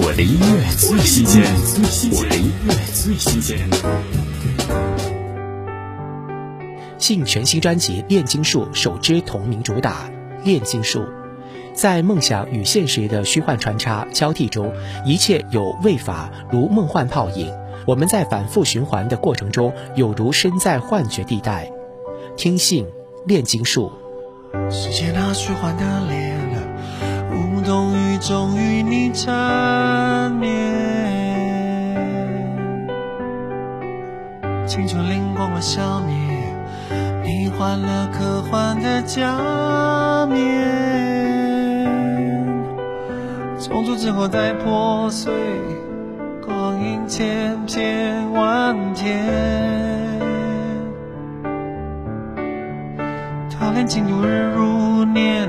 我的音乐最新鲜，我的音乐最新鲜。信全新专辑《炼金术》首支同名主打《炼金术》，在梦想与现实的虚幻穿插交替中，一切有未法如梦幻泡影。我们在反复循环的过程中，有如身在幻觉地带。听信《炼金术》。时间那虚幻的脸，无动于终与你缠绵。青春灵光了消灭，你换了科幻的假面。重组之后再破碎，光阴千片万天。他连进度日如年，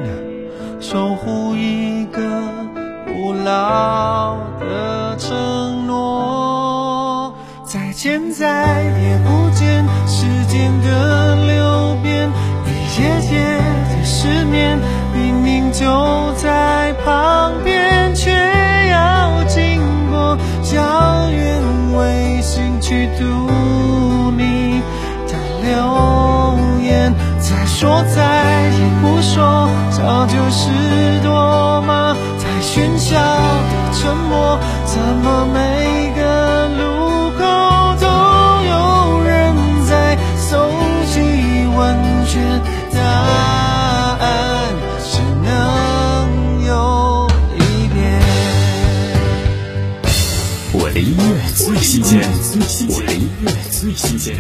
老的承诺。再见，再也不见，时间的流变，一夜夜的失眠，明明就在旁边，却要经过遥远卫星去读你的留言。再说再也不说，早就是多？怎么每个路口都有人在搜集问卷？答案只能有一遍。我的音乐最新鲜，我的音乐最新鲜。